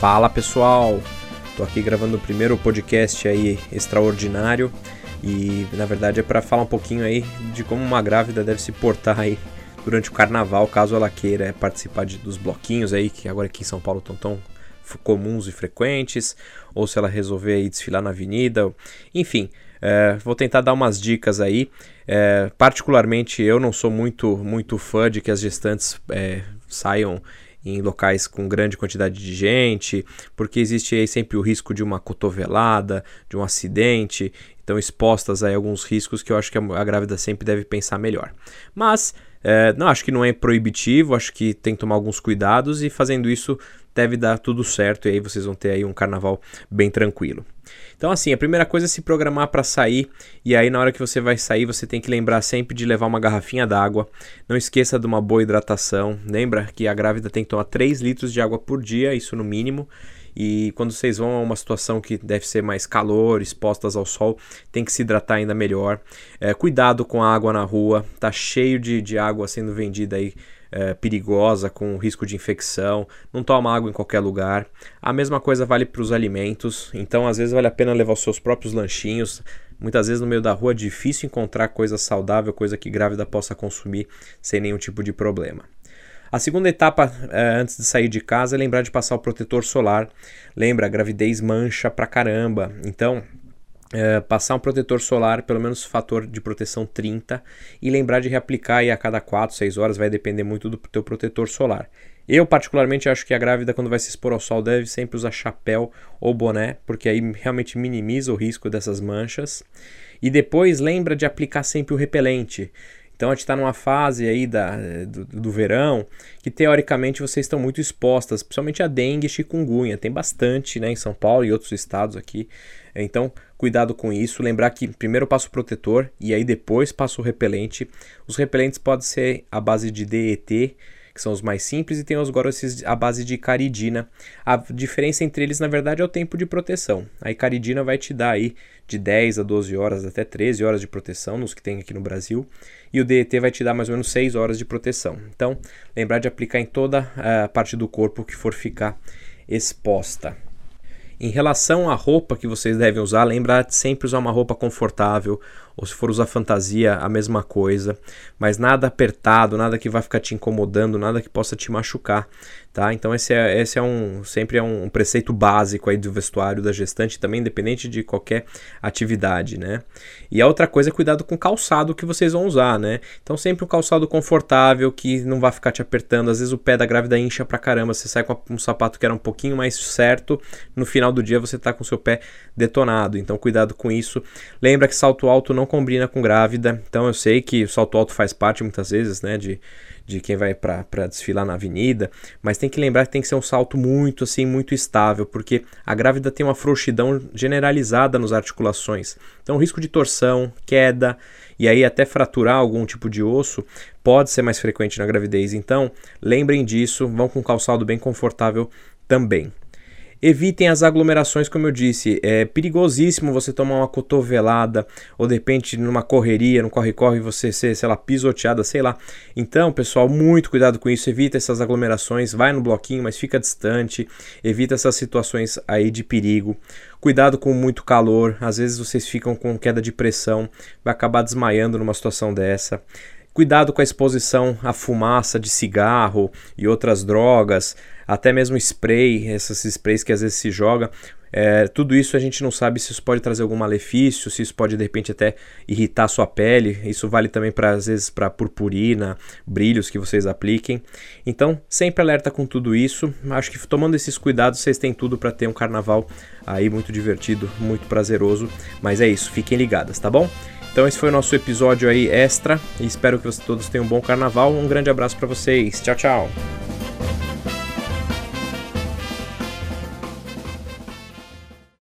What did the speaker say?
Fala pessoal, tô aqui gravando o primeiro podcast aí extraordinário e na verdade é para falar um pouquinho aí de como uma grávida deve se portar aí durante o carnaval, caso ela queira participar de, dos bloquinhos aí que agora aqui em São Paulo estão tão comuns e frequentes, ou se ela resolver aí desfilar na avenida, enfim, é, vou tentar dar umas dicas aí. É, particularmente, eu não sou muito, muito fã de que as gestantes é, saiam em locais com grande quantidade de gente, porque existe aí sempre o risco de uma cotovelada, de um acidente, então expostas a alguns riscos que eu acho que a, grávida sempre deve pensar melhor. Mas é, não acho que não é proibitivo, acho que tem que tomar alguns cuidados e fazendo isso deve dar tudo certo e aí vocês vão ter aí um carnaval bem tranquilo. Então, assim, a primeira coisa é se programar para sair, e aí na hora que você vai sair, você tem que lembrar sempre de levar uma garrafinha d'água. Não esqueça de uma boa hidratação. Lembra que a grávida tem que tomar 3 litros de água por dia, isso no mínimo. E quando vocês vão a uma situação que deve ser mais calor, expostas ao sol, tem que se hidratar ainda melhor. É, cuidado com a água na rua, tá cheio de, de água sendo vendida aí é, perigosa, com risco de infecção, não toma água em qualquer lugar. A mesma coisa vale para os alimentos, então às vezes vale a pena levar os seus próprios lanchinhos. Muitas vezes no meio da rua é difícil encontrar coisa saudável, coisa que grávida possa consumir sem nenhum tipo de problema. A segunda etapa é, antes de sair de casa é lembrar de passar o protetor solar. Lembra, a gravidez mancha pra caramba. Então, é, passar um protetor solar, pelo menos fator de proteção 30, e lembrar de reaplicar aí a cada 4, 6 horas, vai depender muito do teu protetor solar. Eu, particularmente, acho que a grávida, quando vai se expor ao sol, deve sempre usar chapéu ou boné, porque aí realmente minimiza o risco dessas manchas. E depois lembra de aplicar sempre o repelente. Então a gente está numa fase aí da, do, do, verão que teoricamente vocês estão muito expostas, principalmente a dengue e chikungunya. Tem bastante né, em São Paulo e outros estados aqui. Então, cuidado com isso. Lembrar que primeiro passo o protetor e aí depois passo o repelente. Os repelentes podem ser a base de DET, que são os mais simples, e tem os esses a base de caridina. A diferença entre eles, na verdade, é o tempo de proteção. A caridina vai te dar aí de 10 a 12 horas, até 13 horas de proteção, nos que tem aqui no Brasil, e o DET vai te dar mais ou menos 6 horas de proteção. Então, lembrar de aplicar em toda a parte do corpo que for ficar exposta. Em relação à roupa que vocês devem usar, lembrar de sempre usar uma roupa confortável, ou se for usar fantasia, a mesma coisa, mas nada apertado, nada que vai ficar te incomodando, nada que possa te machucar, tá? Então esse é, esse é um sempre é um preceito básico aí do vestuário da gestante, também independente de qualquer atividade, né? E a outra coisa é cuidado com o calçado que vocês vão usar, né? Então sempre um calçado confortável que não vai ficar te apertando, às vezes o pé da grávida incha pra caramba, você sai com um sapato que era um pouquinho mais certo, no final do dia você tá com seu pé detonado, então cuidado com isso. Lembra que salto alto não combina com grávida. Então eu sei que o salto alto faz parte muitas vezes, né, de, de quem vai para desfilar na avenida, mas tem que lembrar que tem que ser um salto muito assim, muito estável, porque a grávida tem uma frouxidão generalizada nas articulações. Então, risco de torção, queda e aí até fraturar algum tipo de osso pode ser mais frequente na gravidez. Então, lembrem disso, vão com um calçado bem confortável também. Evitem as aglomerações, como eu disse. É perigosíssimo você tomar uma cotovelada ou de repente numa correria, no corre-corre, você ser, sei lá, pisoteada, sei lá. Então, pessoal, muito cuidado com isso. Evita essas aglomerações. Vai no bloquinho, mas fica distante. Evita essas situações aí de perigo. Cuidado com muito calor. Às vezes vocês ficam com queda de pressão. Vai acabar desmaiando numa situação dessa. Cuidado com a exposição à fumaça de cigarro e outras drogas, até mesmo spray, esses sprays que às vezes se joga. É, tudo isso a gente não sabe se isso pode trazer algum malefício, se isso pode de repente até irritar sua pele. Isso vale também para às vezes para purpurina, brilhos que vocês apliquem. Então, sempre alerta com tudo isso. Acho que tomando esses cuidados, vocês têm tudo para ter um carnaval aí muito divertido, muito prazeroso. Mas é isso, fiquem ligadas, tá bom? Então esse foi o nosso episódio aí extra e espero que vocês todos tenham um bom carnaval. Um grande abraço para vocês. Tchau, tchau.